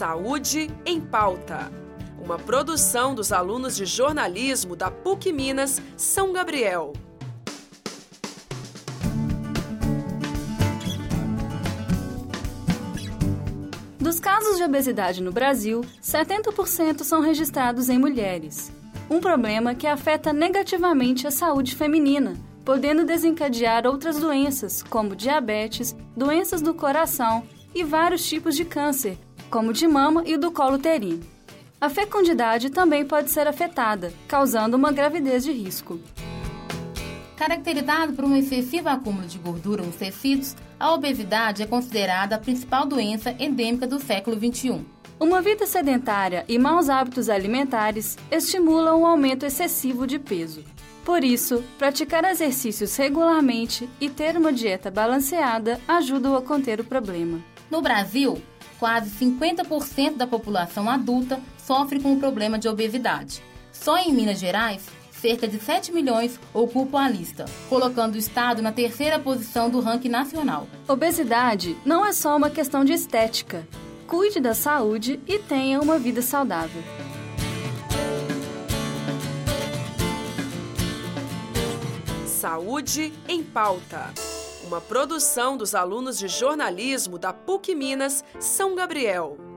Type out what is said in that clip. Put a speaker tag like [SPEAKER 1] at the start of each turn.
[SPEAKER 1] Saúde em Pauta. Uma produção dos alunos de jornalismo da PUC Minas, São Gabriel.
[SPEAKER 2] Dos casos de obesidade no Brasil, 70% são registrados em mulheres. Um problema que afeta negativamente a saúde feminina, podendo desencadear outras doenças, como diabetes, doenças do coração e vários tipos de câncer, como o de mama e o do colo uterino. A fecundidade também pode ser afetada, causando uma gravidez de risco.
[SPEAKER 3] Caracterizado por um excessivo acúmulo de gordura nos tecidos, a obesidade é considerada a principal doença endêmica do século XXI.
[SPEAKER 2] Uma vida sedentária e maus hábitos alimentares estimulam o aumento excessivo de peso. Por isso, praticar exercícios regularmente e ter uma dieta balanceada ajudam a conter o problema.
[SPEAKER 3] No Brasil, quase 50% da população adulta sofre com o problema de obesidade. Só em Minas Gerais, cerca de 7 milhões ocupam a lista, colocando o estado na terceira posição do ranking nacional.
[SPEAKER 2] Obesidade não é só uma questão de estética. Cuide da saúde e tenha uma vida saudável.
[SPEAKER 1] Saúde em Pauta. Uma produção dos alunos de jornalismo da PUC Minas, São Gabriel.